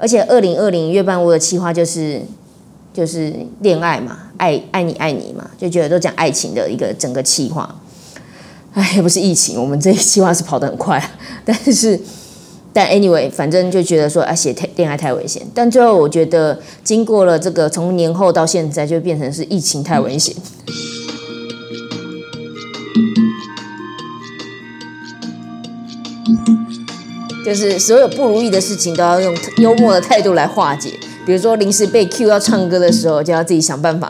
而且，二零二零月半屋的计划就是就是恋爱嘛，爱爱你爱你嘛，就觉得都讲爱情的一个整个计划。哎，也不是疫情，我们这一计划是跑得很快，但是但 anyway，反正就觉得说啊，写太恋爱太危险。但最后我觉得，经过了这个从年后到现在，就变成是疫情太危险。就是所有不如意的事情都要用幽默的态度来化解。比如说临时被 Q 要唱歌的时候，就要自己想办法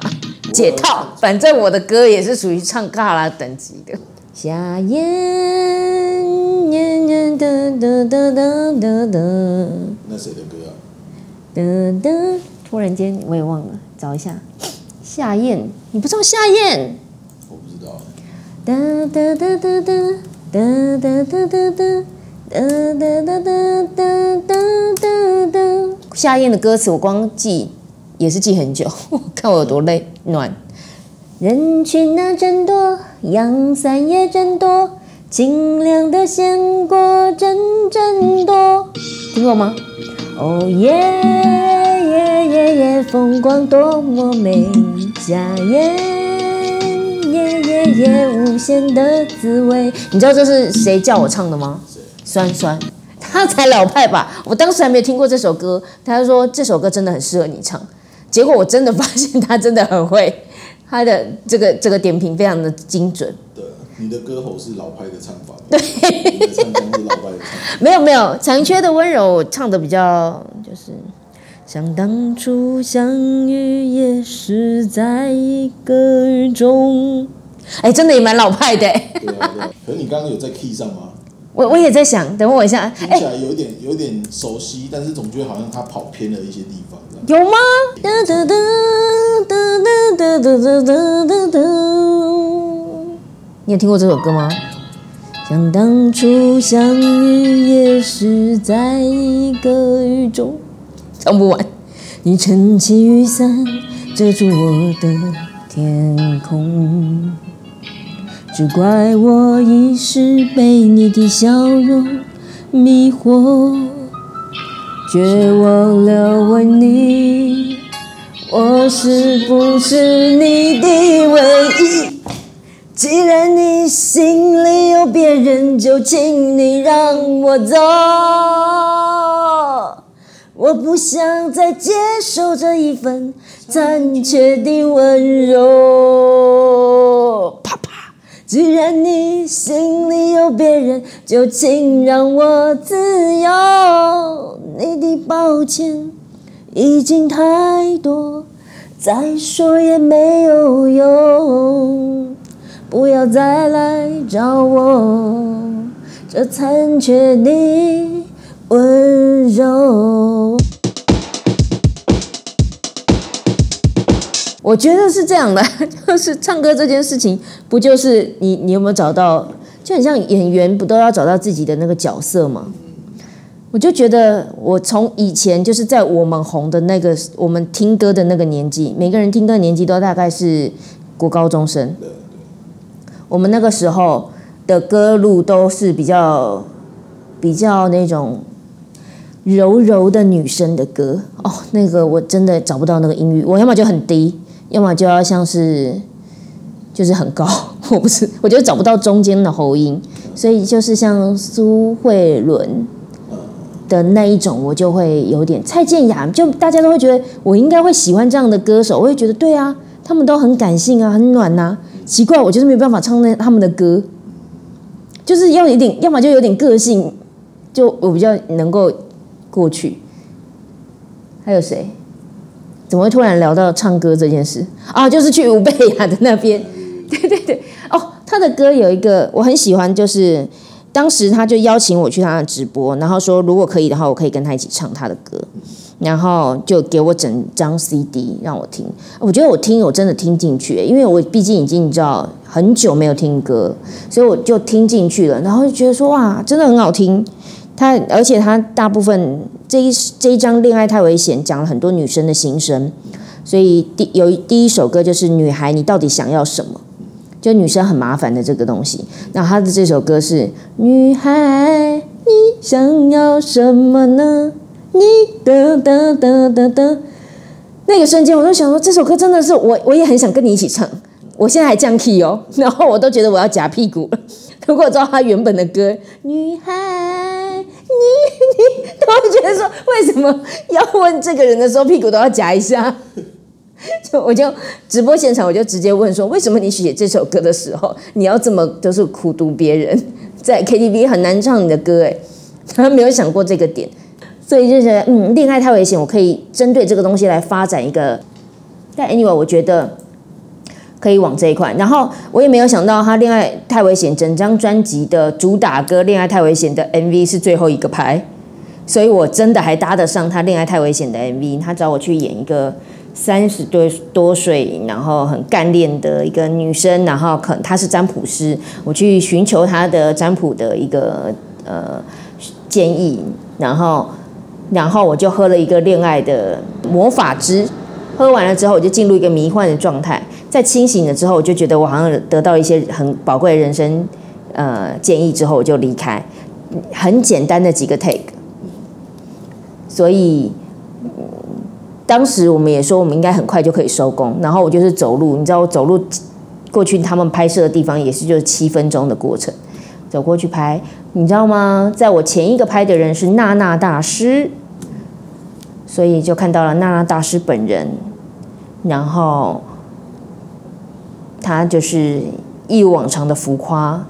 解套。反正我的歌也是属于唱卡拉等级的。夏燕燕燕哒哒哒哒哒哒。那谁的歌啊？哒哒。突然间我也忘了，找一下。夏燕，你不知道夏燕？我不知道。哒哒哒哒哒哒哒哒哒哒。哒哒哒哒哒哒哒。夏燕的歌词我光记也是记很久，看我有多累暖。人群那真多，阳伞也真多，清凉的鲜果真真多。听过吗？哦耶耶耶耶，风光多么美，夏燕。耶耶耶，无限的滋味。你知道这是谁叫我唱的吗？酸酸，他才老派吧？我当时还没有听过这首歌，他说这首歌真的很适合你唱。结果我真的发现他真的很会，他的这个这个点评非常的精准。对，你的歌喉是老派的唱法。对，唱功是老派的唱。没有没有，残缺的温柔唱的比较就是，想当初相遇也是在一个雨中。哎，真的也蛮老派的。对啊对，可是你刚刚有在 key 上吗？我我也在想，等我一下，听起来有点有点熟悉，但是总觉得好像他跑偏了一些地方。有吗？哒哒哒哒哒哒哒哒哒哒。你有听过这首歌吗？像当初相遇也是在一个雨中，唱不完。你撑起雨伞，遮住我的天空。只怪我一时被你的笑容迷惑，绝望了问你，我是不是你的唯一？既然你心里有别人，就请你让我走。我不想再接受这一份残缺的温柔。既然你心里有别人，就请让我自由。你的抱歉已经太多，再说也没有用。不要再来找我，这残缺的温柔。我觉得是这样的，就是唱歌这件事情，不就是你你有没有找到，就很像演员不都要找到自己的那个角色吗？我就觉得我从以前就是在我们红的那个我们听歌的那个年纪，每个人听歌的年纪都大概是国高中生，我们那个时候的歌路都是比较比较那种柔柔的女生的歌哦，那个我真的找不到那个音域，我要么就很低。要么就要像是，就是很高，我不是，我觉得找不到中间的喉音，所以就是像苏慧伦的那一种，我就会有点蔡健雅，就大家都会觉得我应该会喜欢这样的歌手，我会觉得对啊，他们都很感性啊，很暖呐，奇怪，我就是没办法唱那他们的歌，就是要有点，要么就有点个性，就我比较能够过去。还有谁？怎么会突然聊到唱歌这件事啊？就是去吴贝雅的那边，对对对，哦，他的歌有一个我很喜欢，就是当时他就邀请我去他的直播，然后说如果可以的话，我可以跟他一起唱他的歌，然后就给我整张 CD 让我听。我觉得我听我真的听进去，因为我毕竟已经你知道很久没有听歌，所以我就听进去了，然后就觉得说哇，真的很好听。他而且他大部分这一这一张《恋爱太危险》讲了很多女生的心声，所以第有第一首歌就是《女孩，你到底想要什么》。就女生很麻烦的这个东西，那他的这首歌是《女孩，你想要什么呢？你的的的的的，那个瞬间我都想说，这首歌真的是我，我也很想跟你一起唱。我现在还降 key 哦，然后我都觉得我要夹屁股。如果知道他原本的歌，女孩，你你都会觉得说，为什么要问这个人的时候屁股都要夹一下？就我就直播现场，我就直接问说：为什么你写这首歌的时候，你要这么都是苦读别人，在 KTV 很难唱你的歌？哎，他没有想过这个点，所以就觉得嗯，恋爱太危险，我可以针对这个东西来发展一个。但 anyway，我觉得可以往这一块。然后我也没有想到，他《恋爱太危险》整张专辑的主打歌《恋爱太危险》的 MV 是最后一个拍，所以我真的还搭得上他《恋爱太危险》的 MV。他找我去演一个。三十多多岁，然后很干练的一个女生，然后可她是占卜师，我去寻求她的占卜的一个呃建议，然后然后我就喝了一个恋爱的魔法汁，喝完了之后我就进入一个迷幻的状态，在清醒了之后，我就觉得我好像得到一些很宝贵的人生呃建议之后，我就离开，很简单的几个 take，所以。当时我们也说，我们应该很快就可以收工。然后我就是走路，你知道，我走路过去他们拍摄的地方也是就是七分钟的过程，走过去拍。你知道吗？在我前一个拍的人是娜娜大师，所以就看到了娜娜大师本人。然后他就是一如往常的浮夸。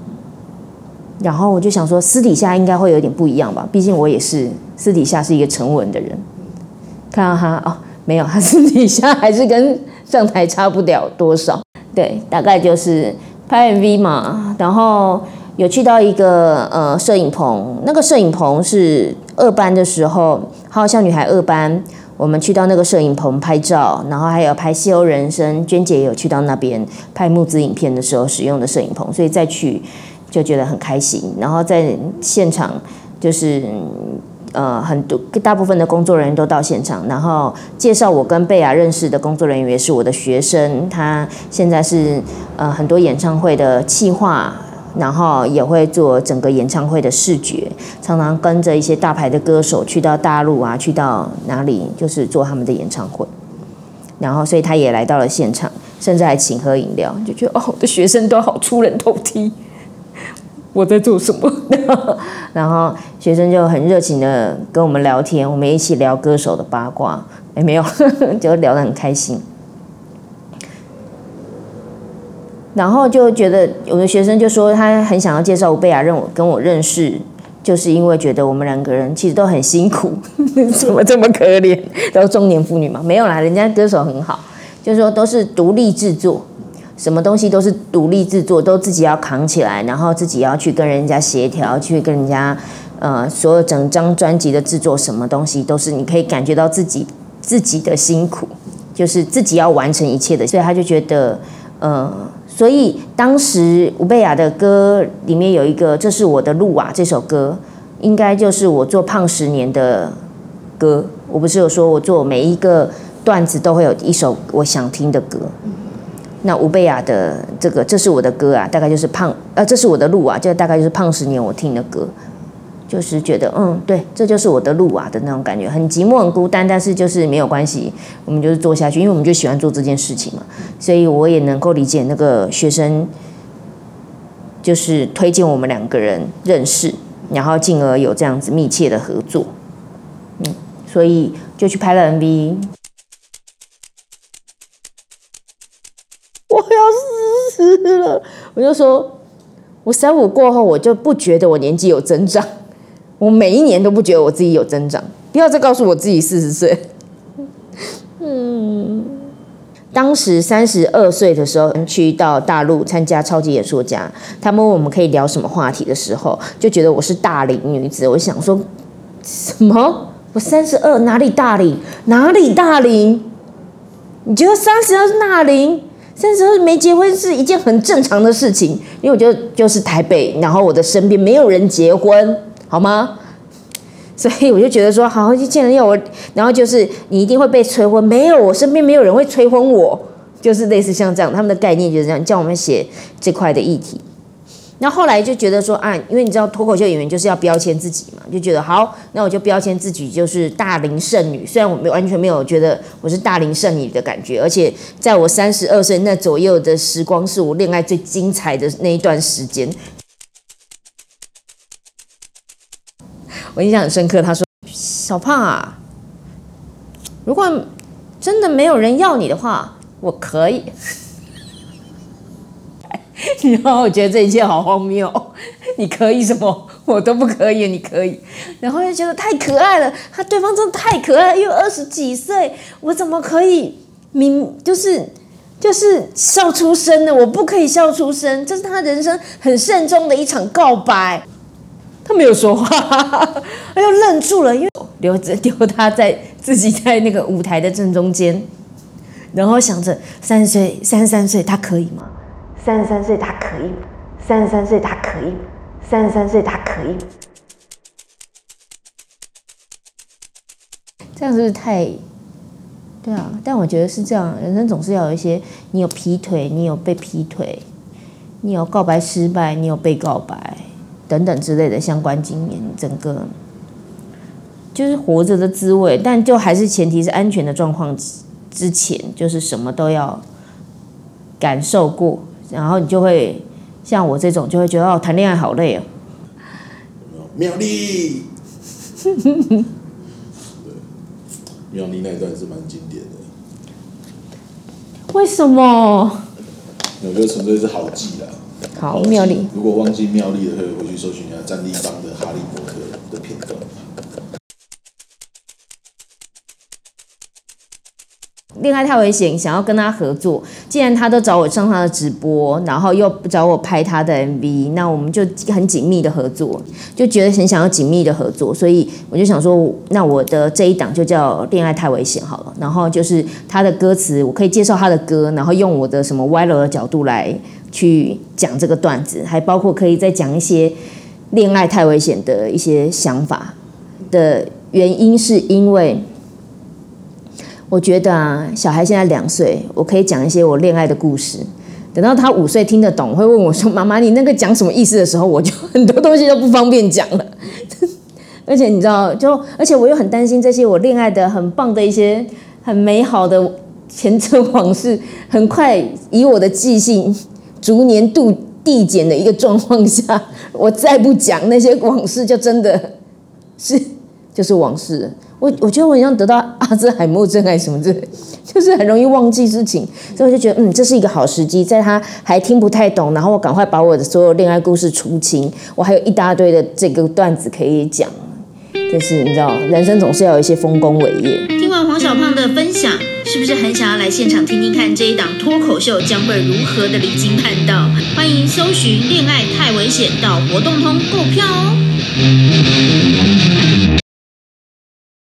然后我就想说，私底下应该会有点不一样吧？毕竟我也是私底下是一个沉稳的人。看到他哦。没有，他私底下还是跟上台差不了多少。对，大概就是拍 MV 嘛，然后有去到一个呃摄影棚，那个摄影棚是二班的时候，好像女孩二班，我们去到那个摄影棚拍照，然后还有拍《西游人生》，娟姐也有去到那边拍募资影片的时候使用的摄影棚，所以再去就觉得很开心，然后在现场就是。呃，很多大部分的工作人员都到现场，然后介绍我跟贝亚认识的工作人员也是我的学生，他现在是呃很多演唱会的企划，然后也会做整个演唱会的视觉，常常跟着一些大牌的歌手去到大陆啊，去到哪里就是做他们的演唱会，然后所以他也来到了现场，甚至还请喝饮料，就觉得哦，我的学生都好出人头地。我在做什么？然后学生就很热情的跟我们聊天，我们一起聊歌手的八卦。哎，没有，就聊得很开心。然后就觉得有的学生就说他很想要介绍吴贝雅认我跟我认识，就是因为觉得我们两个人其实都很辛苦，怎么这么可怜？都中年妇女嘛，没有啦，人家歌手很好，就是说都是独立制作。什么东西都是独立制作，都自己要扛起来，然后自己要去跟人家协调，去跟人家，呃，所有整张专辑的制作，什么东西都是你可以感觉到自己自己的辛苦，就是自己要完成一切的，所以他就觉得，呃，所以当时吴贝雅的歌里面有一个《这是我的路啊》这首歌，应该就是我做胖十年的歌。我不是有说我做每一个段子都会有一首我想听的歌。那吴贝雅的这个，这是我的歌啊，大概就是胖，呃，这是我的路啊，就大概就是胖十年我听的歌，就是觉得，嗯，对，这就是我的路啊的那种感觉，很寂寞很孤单，但是就是没有关系，我们就是做下去，因为我们就喜欢做这件事情嘛，所以我也能够理解那个学生，就是推荐我们两个人认识，然后进而有这样子密切的合作，嗯，所以就去拍了 MV。我要死了！我就说，我三五过后，我就不觉得我年纪有增长，我每一年都不觉得我自己有增长。不要再告诉我自己四十岁。嗯，当时三十二岁的时候去到大陆参加超级演说家，他们问我们可以聊什么话题的时候，就觉得我是大龄女子。我想说，什么？我三十二，哪里大龄？哪里大龄？你觉得三十二是大龄？三十二没结婚是一件很正常的事情，因为我觉得就是台北，然后我的身边没有人结婚，好吗？所以我就觉得说，好，就见人要我，然后就是你一定会被催婚，没有，我身边没有人会催婚我，就是类似像这样，他们的概念就是这样，叫我们写这块的议题。那后来就觉得说，啊，因为你知道脱口秀演员就是要标签自己嘛，就觉得好，那我就标签自己就是大龄剩女，虽然我没完全没有觉得我是大龄剩女的感觉，而且在我三十二岁那左右的时光，是我恋爱最精彩的那一段时间。我印象很深刻，他说：“小胖啊，如果真的没有人要你的话，我可以。”然后我觉得这一切好荒谬，你可以什么？我都不可以，你可以。然后又觉得太可爱了，他对方真的太可爱，又二十几岁，我怎么可以明就是就是笑出声呢？我不可以笑出声，这是他人生很慎重的一场告白。他没有说话，他又愣住了，因为留着丢他在自己在那个舞台的正中间，然后想着三十岁、三十三岁他可以吗？三十三岁他可以吗？三十三岁他可以吗？三十三岁他可以吗？这样是不是太？对啊，但我觉得是这样，人生总是要有一些，你有劈腿，你有被劈腿，你有告白失败，你有被告白。等等之类的相关经验，整个就是活着的滋味，但就还是前提是安全的状况之前，就是什么都要感受过，然后你就会像我这种，就会觉得哦，谈恋爱好累哦。妙丽，对，妙丽那一段是蛮经典的。为什么？我觉得纯粹是好记啦。好，妙丽。如果忘记妙丽的，可以回去搜寻一下战立邦的《哈利波特》的片段。恋爱太危险，想要跟他合作。既然他都找我上他的直播，然后又找我拍他的 MV，那我们就很紧密的合作，就觉得很想要紧密的合作。所以我就想说，那我的这一档就叫《恋爱太危险》好了。然后就是他的歌词，我可以介绍他的歌，然后用我的什么歪楼的角度来。去讲这个段子，还包括可以再讲一些恋爱太危险的一些想法的原因，是因为我觉得啊，小孩现在两岁，我可以讲一些我恋爱的故事。等到他五岁听得懂，会问我说：“妈妈，你那个讲什么意思？”的时候，我就 很多东西都不方便讲了。而且你知道，就而且我又很担心这些我恋爱的很棒的一些很美好的前尘往事，很快以我的记性。逐年度递减的一个状况下，我再不讲那些往事，就真的是就是往事。我我觉得我好像得到阿兹海默症还是什么之类，就是很容易忘记事情，所以我就觉得嗯，这是一个好时机，在他还听不太懂，然后我赶快把我的所有恋爱故事出清，我还有一大堆的这个段子可以讲。就是你知道，人生总是要有一些丰功伟业。的分享，是不是很想要来现场听听看这一档脱口秀将会如何的离经叛道？欢迎搜寻“恋爱太危险”到活动通购票哦。